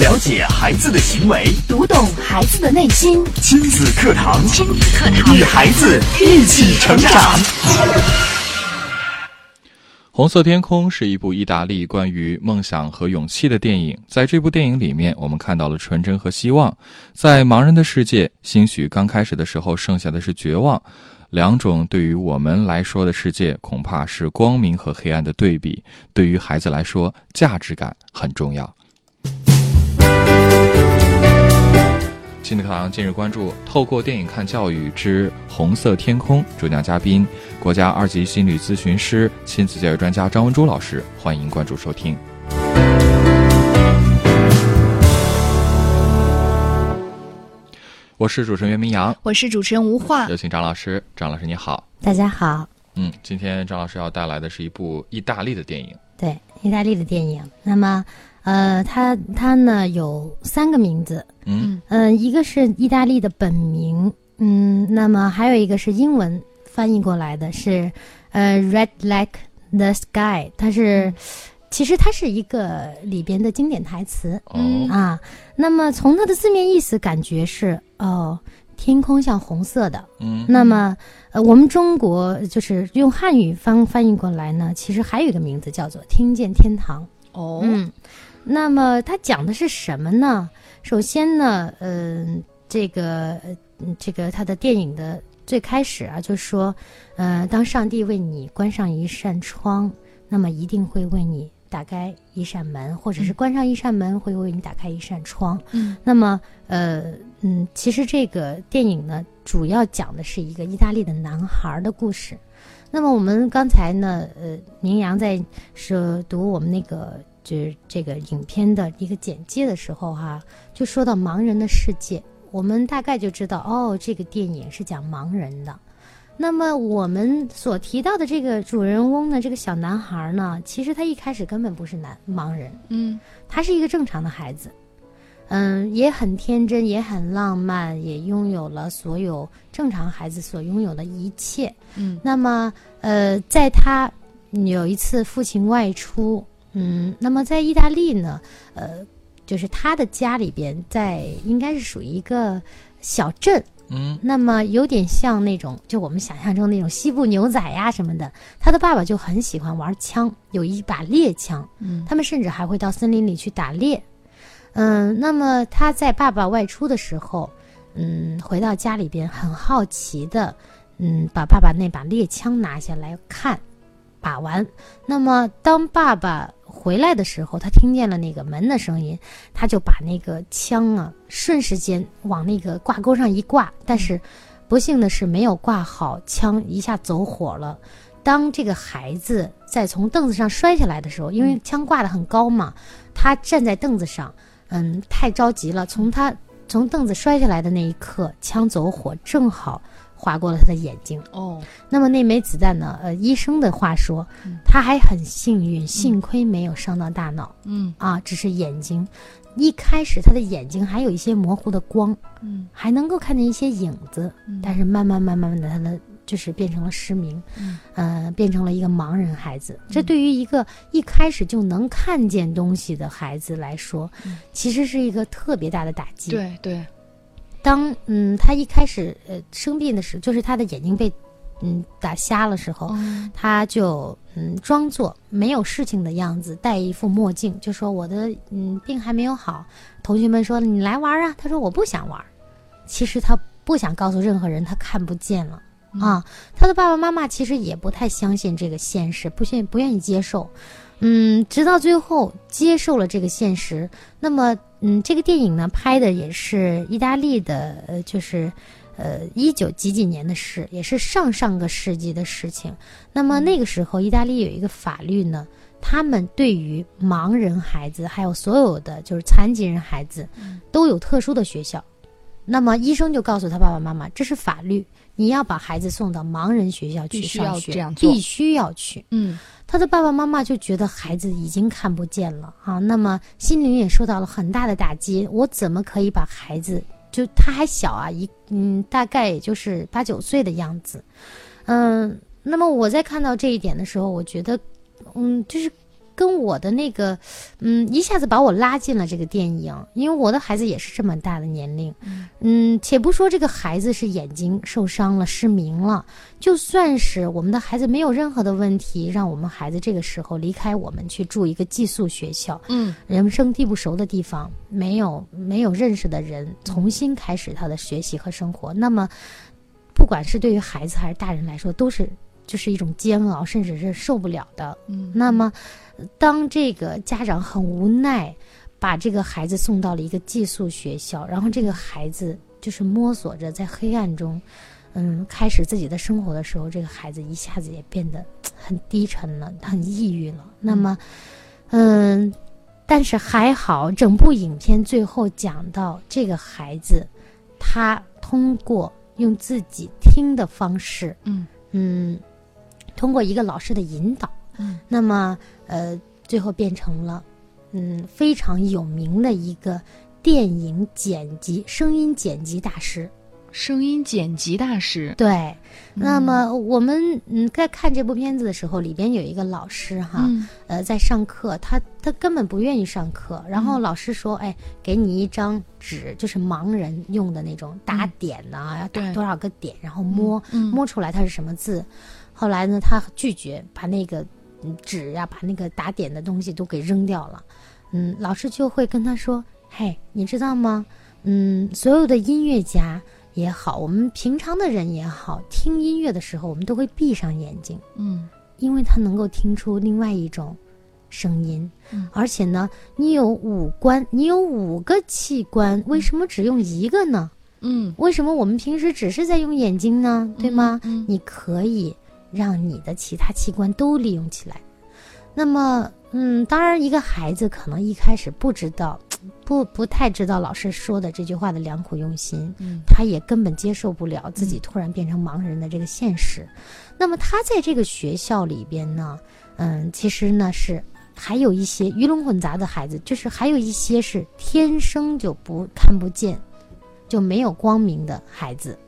了解孩子的行为，读懂孩子的内心。亲子课堂，亲子课堂，与孩子一起成长。红色天空是一部意大利关于梦想和勇气的电影。在这部电影里面，我们看到了纯真和希望。在盲人的世界，兴许刚开始的时候剩下的是绝望。两种对于我们来说的世界，恐怕是光明和黑暗的对比。对于孩子来说，价值感很重要。亲子课堂近日关注：透过电影看教育之《红色天空》，主讲嘉宾国家二级心理咨询师、亲子教育专家张文珠老师。欢迎关注收听。我是主持人袁明阳，我是主持人吴化，有请张老师。张老师你好，大家好。嗯，今天张老师要带来的是一部意大利的电影。对，意大利的电影。那么，呃，它它呢有三个名字。嗯嗯，一个是意大利的本名，嗯，那么还有一个是英文翻译过来的是，呃，Red Like the Sky。它是，其实它是一个里边的经典台词。嗯啊，那么从它的字面意思感觉是哦，天空像红色的。嗯那么，呃，我们中国就是用汉语翻翻译过来呢，其实还有一个名字叫做“听见天堂”。哦，嗯，那么它讲的是什么呢？首先呢，嗯、这个，嗯这个它的电影的最开始啊，就说，呃，当上帝为你关上一扇窗，那么一定会为你打开一扇门，或者是关上一扇门，会为你打开一扇窗。嗯，那么，呃，嗯，其实这个电影呢，主要讲的是一个意大利的男孩的故事。那么我们刚才呢，呃，明阳在是读我们那个就是这个影片的一个简介的时候哈、就说到盲人的世界，我们大概就知道哦，这个电影是讲盲人的。那么我们所提到的这个主人翁呢，这个小男孩呢，其实他一开始根本不是男盲人，嗯他是一个正常的孩子，嗯，也很天真，也很浪漫，也拥有了所有正常孩子所拥有的一切。嗯那么，呃，在他有一次父亲外出，嗯，那么在意大利呢，呃，就是他的家里边在应该是属于一个小镇，嗯那么有点像那种，就我们想象中那种西部牛仔呀什么的。他的爸爸就很喜欢玩枪，有一把猎枪，嗯他们甚至还会到森林里去打猎。嗯，那么他在爸爸外出的时候，嗯，回到家里边很好奇的，嗯，把爸爸那把猎枪拿下来看，把玩。那么当爸爸回来的时候，他听见了那个门的声音，他就把那个枪啊，瞬时间往那个挂钩上一挂，但是不幸的是没有挂好，枪一下走火了。当这个孩子在从凳子上摔下来的时候，因为枪挂得很高嘛，他站在凳子上，嗯，太着急了。从他从凳子摔下来的那一刻，枪走火正好划过了他的眼睛。哦，那么那枚子弹呢？呃，医生的话说嗯，他还很幸运，幸亏没有伤到大脑嗯啊，只是眼睛。一开始他的眼睛还有一些模糊的光，嗯还能够看见一些影子，嗯但是慢慢慢慢的，他的就是变成了失明，嗯呃，变成了一个盲人孩子。这对于一个一开始就能看见东西的孩子来说，嗯其实是一个特别大的打击。，对对，当嗯他一开始呃生病的时候，就是他的眼睛被嗯打瞎了时候，哦他就嗯装作没有事情的样子，戴一副墨镜，就说我的嗯病还没有好。同学们说你来玩啊，他说我不想玩。其实他不想告诉任何人他看不见了、啊。他的爸爸妈妈其实也不太相信这个现实，不信不愿意接受。嗯，直到最后接受了这个现实。那么，嗯，这个电影呢拍的也是意大利的，呃，就是。呃，一九几几年的事，也是上上个世纪的事情。那么那个时候，意大利有一个法律呢，他们对于盲人孩子，还有所有的就是残疾人孩子，都有特殊的学校。那么医生就告诉他爸爸妈妈，这是法律，你要把孩子送到盲人学校去上学，必须要去。嗯他的爸爸妈妈就觉得孩子已经看不见了啊，那么心灵也受到了很大的打击。我怎么可以把孩子就他还小啊，一嗯，大概也就是八九岁的样子，嗯，那么我在看到这一点的时候，我觉得，嗯，就是跟我的那个，嗯，一下子把我拉进了这个电影，因为我的孩子也是这么大的年龄，嗯，且不说这个孩子是眼睛受伤了、失明了，就算是我们的孩子没有任何的问题，让我们孩子这个时候离开我们去住一个寄宿学校，嗯，人生地不熟的地方，没有没有认识的人，重新开始他的学习和生活，那么，不管是对于孩子还是大人来说，都是。就是一种煎熬，甚至是受不了的。嗯，那么，当这个家长很无奈，把这个孩子送到了一个寄宿学校，然后这个孩子就是摸索着在黑暗中，嗯，开始自己的生活的时候，这个孩子一下子也变得很低沉了，很抑郁了。那么，嗯，但是还好，整部影片最后讲到这个孩子，他通过用自己听的方式，嗯嗯。通过一个老师的引导，嗯，那么呃，最后变成了嗯非常有名的一个电影剪辑、声音剪辑大师，声音剪辑大师。对，那么我们嗯在看这部片子的时候，里边有一个老师哈，呃，在上课，他他根本不愿意上课，然后老师说，哎，给你一张纸，就是盲人用的那种打点呐，要打多少个点，然后摸摸出来它是什么字。后来呢，他拒绝把那个纸呀，把那个打点的东西都给扔掉了。嗯，老师就会跟他说：“嘿，你知道吗？嗯，所有的音乐家也好，我们平常的人也好，听音乐的时候，我们都会闭上眼睛。嗯，因为他能够听出另外一种声音。嗯，而且呢，你有五官，你有五个器官，为什么只用一个呢？嗯，为什么我们平时只是在用眼睛呢？对吗？嗯，你可以。让你的其他器官都利用起来，那么，嗯，当然，一个孩子可能一开始不知道，不不太知道老师说的这句话的良苦用心，嗯，他也根本接受不了自己突然变成盲人的这个现实。那么，他在这个学校里边呢，嗯，其实呢是还有一些鱼龙混杂的孩子，就是还有一些是天生就不看不见，就没有光明的孩子。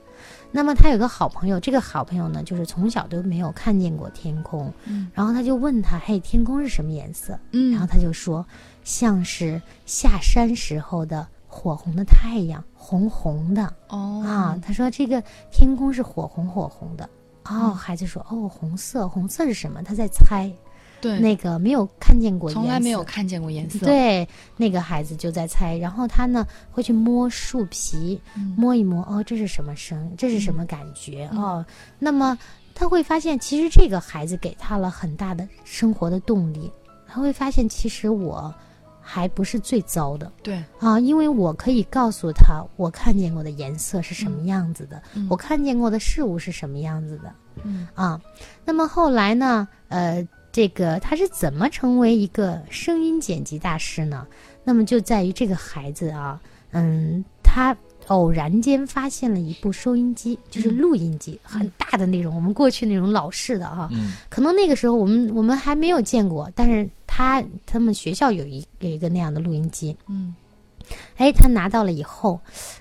那么他有个好朋友，这个好朋友呢，就是从小都没有看见过天空，嗯，然后他就问他，嘿，天空是什么颜色？嗯，然后他就说，像是下山时候的火红的太阳，红红的。哦啊，他说这个天空是火红火红的。哦，孩子说，哦，红色，红色是什么？他在猜。对，那个没有看见过，从来没有看见过颜色。对，那个孩子就在猜，然后他呢会去摸树皮，摸一摸，哦，这是什么声？这是什么感觉？哦，那么他会发现，其实这个孩子给他了很大的生活的动力。他会发现，其实我还不是最糟的。对啊，因为我可以告诉他，我看见过的颜色是什么样子的，我看见过的事物是什么样子的。嗯啊，那么后来呢？呃。这个他是怎么成为一个声音剪辑大师呢？那么就在于这个孩子啊，嗯，他偶然间发现了一部收音机，就是录音机，很大的那种，我们过去那种老式的哈，可能那个时候我们我们还没有见过，但是他他们学校有一有一个那样的录音机，嗯，哎，他拿到了以后，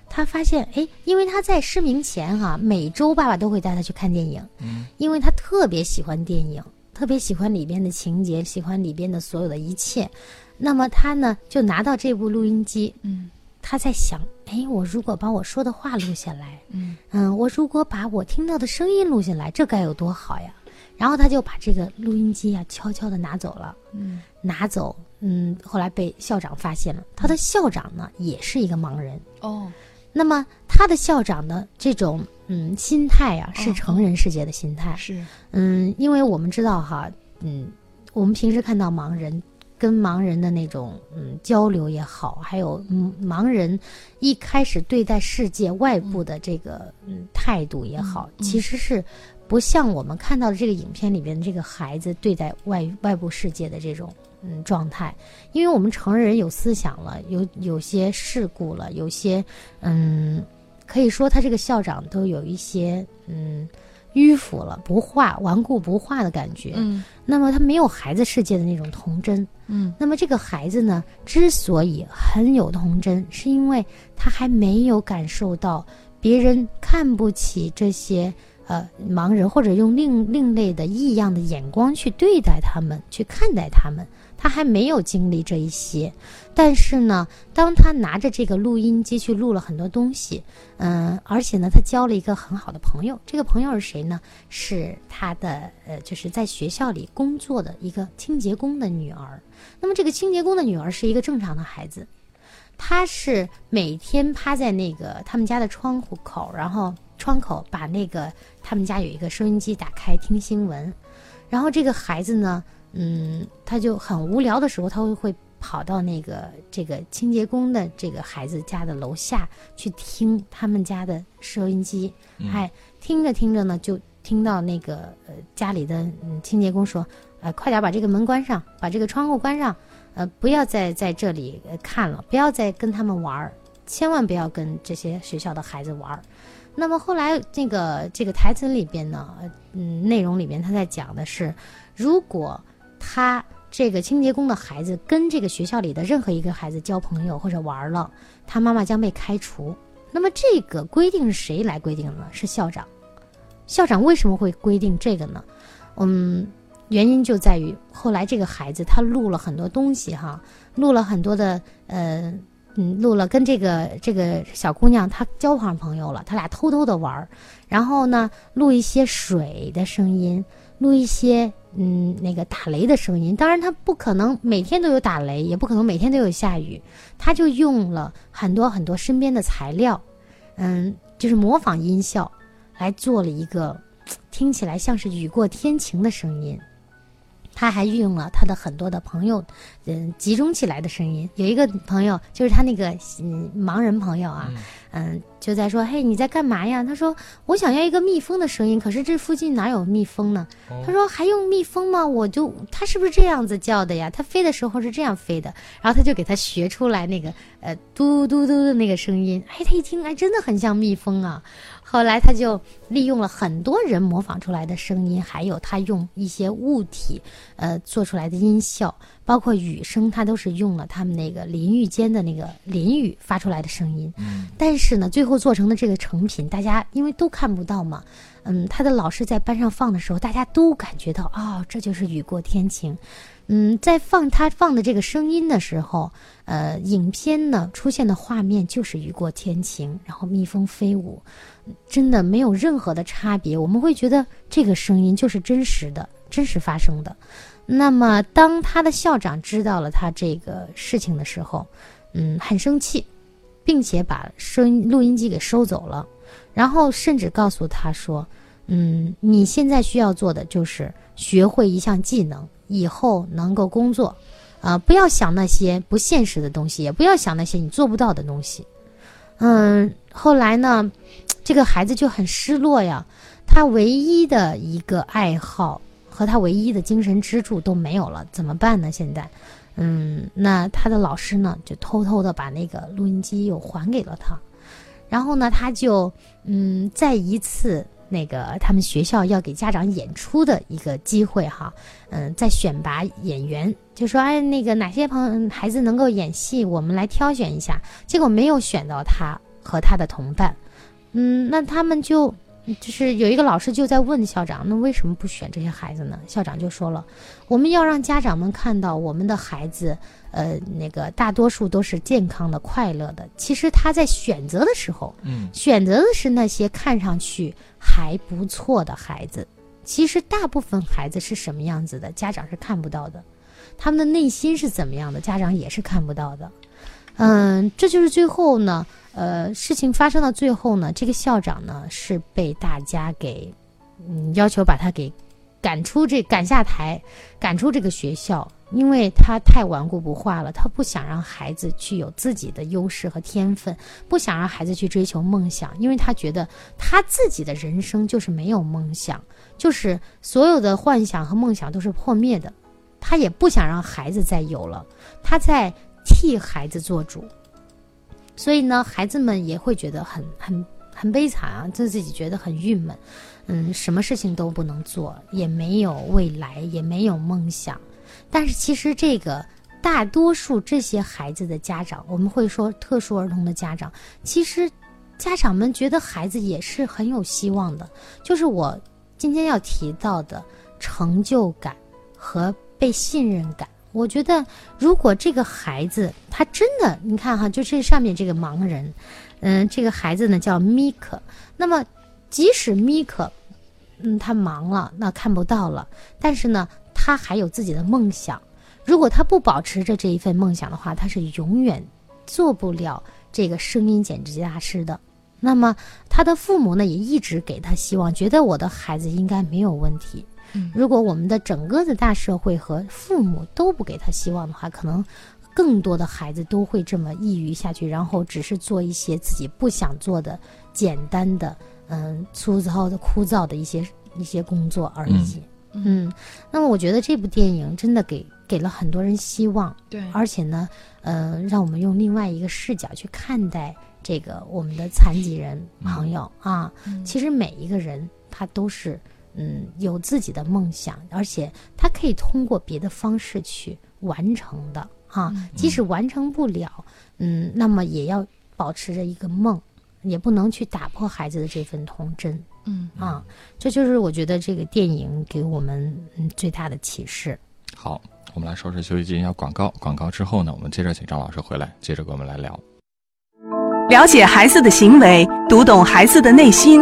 他发现哎，因为他在失明前哈，每周爸爸都会带他去看电影，嗯，因为他特别喜欢电影。特别喜欢里边的情节，喜欢里边的所有的一切，那么他呢就拿到这部录音机，嗯，他在想，哎，我如果把我说的话录下来，嗯。嗯，我如果把我听到的声音录下来，这该有多好呀！然后他就把这个录音机啊悄悄的拿走了，嗯，拿走，嗯，后来被校长发现了，他的校长呢也是一个盲人，哦，那么他的校长的这种。嗯，心态啊，是成人世界的心态。是，嗯，因为我们知道哈，嗯，我们平时看到盲人跟盲人的那种嗯交流也好，还有嗯盲人一开始对待世界外部的这个嗯态度也好，其实是不像我们看到的这个影片里边的这个孩子对待外外部世界的这种嗯状态。因为我们成人有思想了，有有些事故了，有些嗯。可以说，他这个校长都有一些嗯迂腐了、不化、顽固不化的感觉。嗯，那么他没有孩子世界的那种童真。嗯，那么这个孩子呢，之所以很有童真，是因为他还没有感受到别人看不起这些呃盲人，或者用另另类的异样的眼光去对待他们，去看待他们。他还没有经历这一些，但是呢，当他拿着这个录音机去录了很多东西，嗯，而且呢，他交了一个很好的朋友。这个朋友是谁呢？是他的呃，就是在学校里工作的一个清洁工的女儿。那么这个清洁工的女儿是一个正常的孩子，她是每天趴在那个他们家的窗户口，然后窗口把那个他们家有一个收音机打开听新闻，然后这个孩子呢。嗯，他就很无聊的时候，他会会跑到那个这个清洁工的这个孩子家的楼下去听他们家的收音机，哎，听着听着呢，就听到那个呃家里的嗯清洁工说，呃，快点把这个门关上，把这个窗户关上，呃，不要再在这里看了，不要再跟他们玩儿，千万不要跟这些学校的孩子玩儿。那么后来这个这个台词里边呢，嗯，内容里边他在讲的是，如果他这个清洁工的孩子跟这个学校里的任何一个孩子交朋友或者玩了，他妈妈将被开除。那么这个规定是谁来规定的呢？是校长。校长为什么会规定这个呢？嗯，原因就在于后来这个孩子他录了很多东西哈，录了很多的呃嗯，录了跟这个这个小姑娘她交上朋友了，他俩偷偷的玩，然后呢录一些水的声音，录一些。嗯，那个打雷的声音，当然他不可能每天都有打雷，也不可能每天都有下雨，他就用了很多很多身边的材料，嗯，就是模仿音效，来做了一个听起来像是雨过天晴的声音。他还运用了他的很多的朋友，嗯，集中起来的声音。有一个朋友，就是他那个嗯盲人朋友啊，嗯，就在说：“嘿，你在干嘛呀？”他说：“我想要一个蜜蜂的声音，可是这附近哪有蜜蜂呢？”他说：“还用蜜蜂吗？我就他是不是这样子叫的呀？他飞的时候是这样飞的。”然后他就给他学出来那个呃嘟嘟嘟的那个声音。哎，他一听，哎，真的很像蜜蜂啊。后来他就利用了很多人模仿出来的声音，还有他用一些物体，呃，做出来的音效，包括雨声，它都是用了他们那个淋浴间的那个淋雨发出来的声音。嗯。但是呢，最后做成的这个成品，大家因为都看不到嘛，嗯，他的老师在班上放的时候，大家都感觉到，哦，这就是雨过天晴。嗯，在放他放的这个声音的时候，呃，影片呢出现的画面就是雨过天晴，然后蜜蜂飞舞。真的没有任何的差别，我们会觉得这个声音就是真实的、真实发生的。那么，当他的校长知道了他这个事情的时候，嗯，很生气，并且把收音录音机给收走了，然后甚至告诉他说：“嗯，你现在需要做的就是学会一项技能，以后能够工作，啊，不要想那些不现实的东西，也不要想那些你做不到的东西。”嗯，后来呢？这个孩子就很失落呀，他唯一的一个爱好和他唯一的精神支柱都没有了，怎么办呢？现在，嗯，那他的老师呢，就偷偷的把那个录音机又还给了他，然后呢，他就嗯，在一次那个他们学校要给家长演出的一个机会哈，嗯，在选拔演员，就说哎，那个哪些朋孩子能够演戏，我们来挑选一下，结果没有选到他和他的同伴。嗯，那他们就就是有一个老师就在问校长，那为什么不选这些孩子呢？校长就说了，我们要让家长们看到我们的孩子，呃，那个大多数都是健康的、快乐的。其实他在选择的时候，嗯，选择的是那些看上去还不错的孩子。其实大部分孩子是什么样子的，家长是看不到的，他们的内心是怎么样的，家长也是看不到的。嗯，这就是最后呢。呃，事情发生到最后呢，这个校长呢是被大家给，嗯，要求把他给赶出这赶下台，赶出这个学校，因为他太顽固不化了，他不想让孩子去有自己的优势和天分，不想让孩子去追求梦想，因为他觉得他自己的人生就是没有梦想，就是所有的幻想和梦想都是破灭的，他也不想让孩子再有了，他在替孩子做主。所以呢，孩子们也会觉得很很很悲惨啊，就自己觉得很郁闷，嗯，什么事情都不能做，也没有未来，也没有梦想。但是其实这个大多数这些孩子的家长，我们会说特殊儿童的家长，其实家长们觉得孩子也是很有希望的，就是我今天要提到的成就感和被信任感。我觉得，如果这个孩子他真的，你看哈，就这上面这个盲人，嗯，这个孩子呢叫米克，那么即使米克，嗯，他盲了，那看不到了，但是呢，他还有自己的梦想。如果他不保持着这一份梦想的话，他是永远做不了这个声音剪辑大师的。那么他的父母呢，也一直给他希望，觉得我的孩子应该没有问题。如果我们的整个的大社会和父母都不给他希望的话，可能更多的孩子都会这么抑郁下去，然后只是做一些自己不想做的简单的、嗯粗糙的、枯燥的一些一些工作而已。嗯，那么我觉得这部电影真的给给了很多人希望，对，而且呢，呃，让我们用另外一个视角去看待这个我们的残疾人朋友啊。其实每一个人他都是。嗯，有自己的梦想，而且他可以通过别的方式去完成的啊。即使完成不了，嗯，那么也要保持着一个梦，也不能去打破孩子的这份童真。嗯啊，这就是我觉得这个电影给我们最大的启示。好，我们来说说休息进一下广告。广告之后呢，我们接着请张老师回来，接着跟我们来聊。了解孩子的行为，读懂孩子的内心。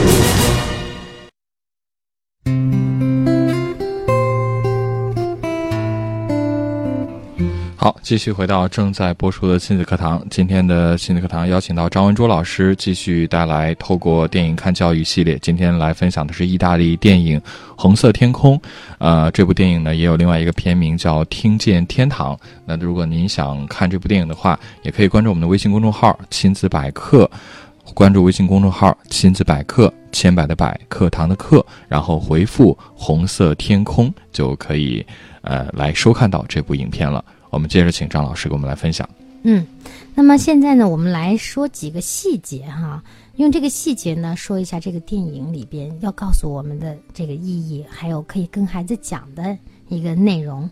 好，继续回到正在播出的亲子课堂。今天的亲子课堂邀请到张文珠老师，继续带来透过电影看教育系列。今天来分享的是意大利电影《红色天空》。呃，这部电影呢也有另外一个片名叫《听见天堂》。那如果您想看这部电影的话，也可以关注我们的微信公众号“亲子百科”，关注微信公众号“亲子百科”，千百的百，课堂的课，然后回复“红色天空”就可以呃来收看到这部影片了。我们接着请张老师给我们来分享。嗯，那么现在呢，我们来说几个细节哈，用这个细节呢说一下这个电影里边要告诉我们的这个意义，还有可以跟孩子讲的一个内容。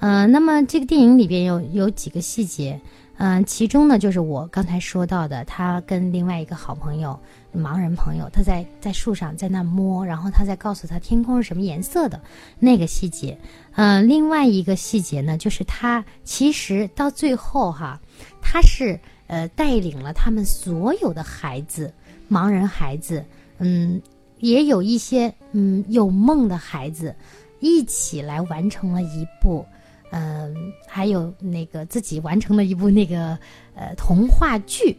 呃，那么这个电影里边有有几个细节，嗯，其中呢就是我刚才说到的，他跟另外一个好朋友。盲人朋友，他在在树上在那摸，然后他在告诉他天空是什么颜色的那个细节。嗯，另外一个细节呢，就是他其实到最后哈，他是呃带领了他们所有的孩子，盲人孩子，嗯，也有一些嗯有梦的孩子，一起来完成了一部，嗯，还有那个自己完成了一部那个呃童话剧。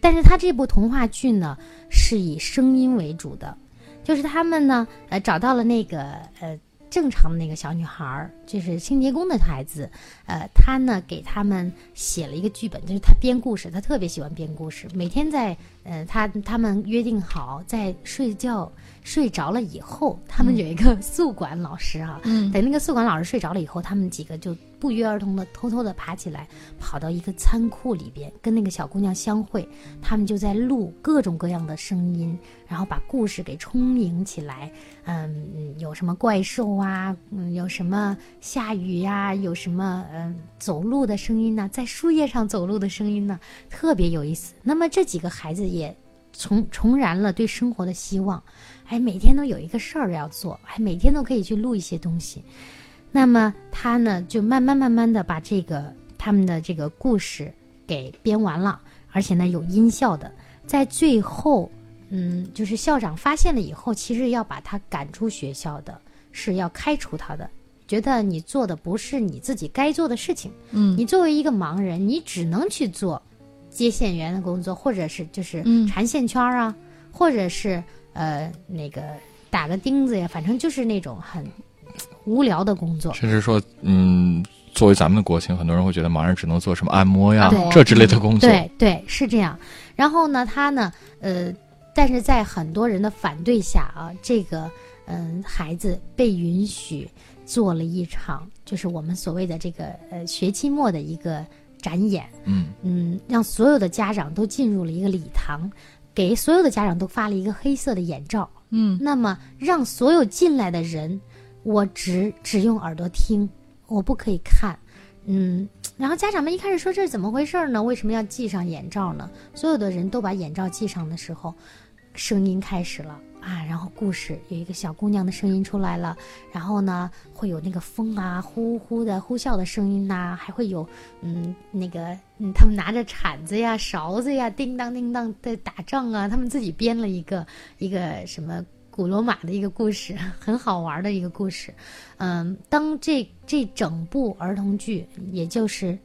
但是他这部童话剧呢，是以声音为主的，就是他们呢，呃，找到了那个呃正常的那个小女孩儿，就是清洁工的孩子，呃，他呢给他们写了一个剧本，就是他编故事，他特别喜欢编故事，每天在呃他他们约定好在睡觉。睡着了以后，他们有一个宿管老师啊。嗯，等那个宿管老师睡着了以后，他们几个就不约而同的偷偷的爬起来，跑到一个仓库里边，跟那个小姑娘相会。他们就在录各种各样的声音，然后把故事给充盈起来。嗯，有什么怪兽啊？嗯，有什么下雨呀？有什么嗯走路的声音呢？在树叶上走路的声音呢？特别有意思。那么这几个孩子也重重燃了对生活的希望。还每天都有一个事儿要做，还每天都可以去录一些东西。那么他呢，就慢慢慢慢的把这个他们的这个故事给编完了，而且呢有音效的。在最后，嗯，就是校长发现了以后，其实要把他赶出学校的，是要开除他的，觉得你做的不是你自己该做的事情。嗯，你作为一个盲人，你只能去做接线员的工作，或者是就是缠线圈啊，或者是。呃，那个打个钉子呀，反正就是那种很无聊的工作。甚至说，嗯，作为咱们的国情，很多人会觉得盲人只能做什么按摩呀，这之类的工作。对对，是这样。然后呢，他呢，呃，但是在很多人的反对下啊，这个嗯，孩子被允许做了一场，就是我们所谓的这个呃学期末的一个展演，嗯嗯，让所有的家长都进入了一个礼堂，给所有的家长都发了一个黑色的眼罩，嗯那么让所有进来的人，我只只用耳朵听，我不可以看。嗯，然后家长们一开始说这是怎么回事呢？为什么要系上眼罩呢？所有的人都把眼罩系上的时候，声音开始了啊，然后故事有一个小姑娘的声音出来了，然后呢会有那个风啊呼呼的呼啸的声音呐、还会有嗯那个嗯他们拿着铲子呀勺子呀叮当叮当的打仗啊，他们自己编了一个一个什么。古罗马的一个故事，很好玩的一个故事。嗯，当这这整部儿童剧，也就是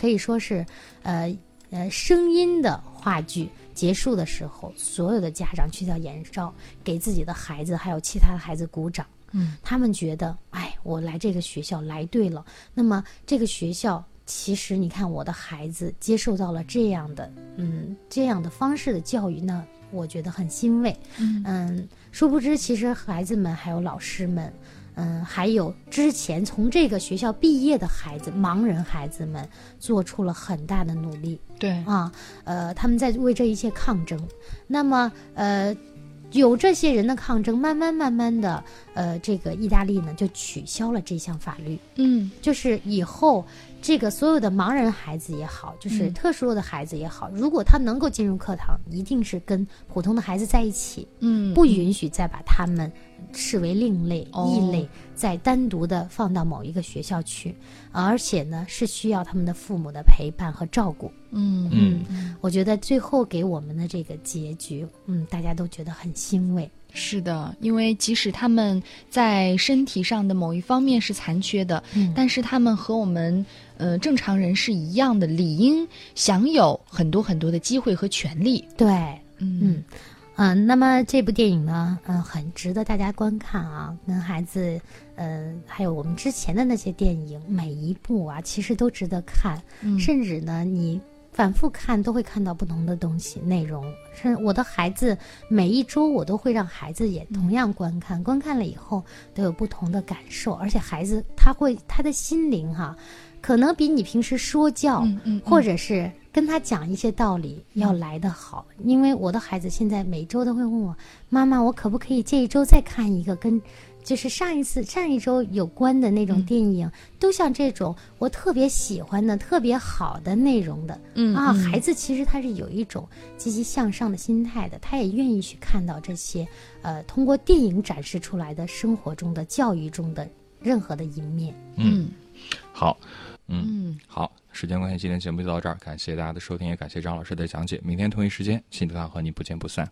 可以说是，呃呃声音的话剧结束的时候，所有的家长去掉眼罩，给自己的孩子还有其他的孩子鼓掌。嗯，他们觉得，哎，我来这个学校来对了。那么这个学校，其实你看我的孩子接受到了这样的，嗯，这样的方式的教育呢，我觉得很欣慰。嗯殊不知，其实孩子们还有老师们，嗯，还有之前从这个学校毕业的孩子，盲人孩子们，做出了很大的努力。对，啊，呃，他们在为这一切抗争。那么，呃，有这些人的抗争，慢慢慢慢的，呃，这个意大利呢就取消了这项法律，嗯。就是以后这个所有的盲人孩子也好，就是嗯。特殊的孩子也好，如果他能够进入课堂，一定是跟普通的孩子在一起，嗯，不允许再把他们视为另类、哦。异类，再单独的放到某一个学校去，而且呢是需要他们的父母的陪伴和照顾。嗯。嗯。我觉得最后给我们的这个结局，嗯，大家都觉得很欣慰。是的，因为即使他们在身体上的某一方面是残缺的，嗯。但是他们和我们呃正常人是一样的，理应享有很多很多的机会和权利。对，嗯。嗯嗯、那么这部电影呢，嗯、很值得大家观看啊，跟孩子，呃，还有我们之前的那些电影，每一部啊，其实都值得看，嗯。甚至呢，你反复看都会看到不同的东西内容。是我的孩子每一周我都会让孩子也同样观看，观看了以后都有不同的感受，而且孩子他会他的心灵哈、可能比你平时说教，嗯嗯，或者是跟他讲一些道理要来得好，因为我的孩子现在每周都会问我，妈妈，我可不可以这一周再看一个跟，就是上一次上一周有关的那种电影，都像这种我特别喜欢的、特别好的内容的，啊，嗯。啊孩子其实他是有一种积极向上的心态的，他也愿意去看到这些，呃，通过电影展示出来的生活中的、教育中的任何的一面。嗯，好，嗯。嗯。好，时间关系，今天节目就到这儿，感谢大家的收听，也感谢张老师的讲解。明天同一时间，新课堂和你不见不散。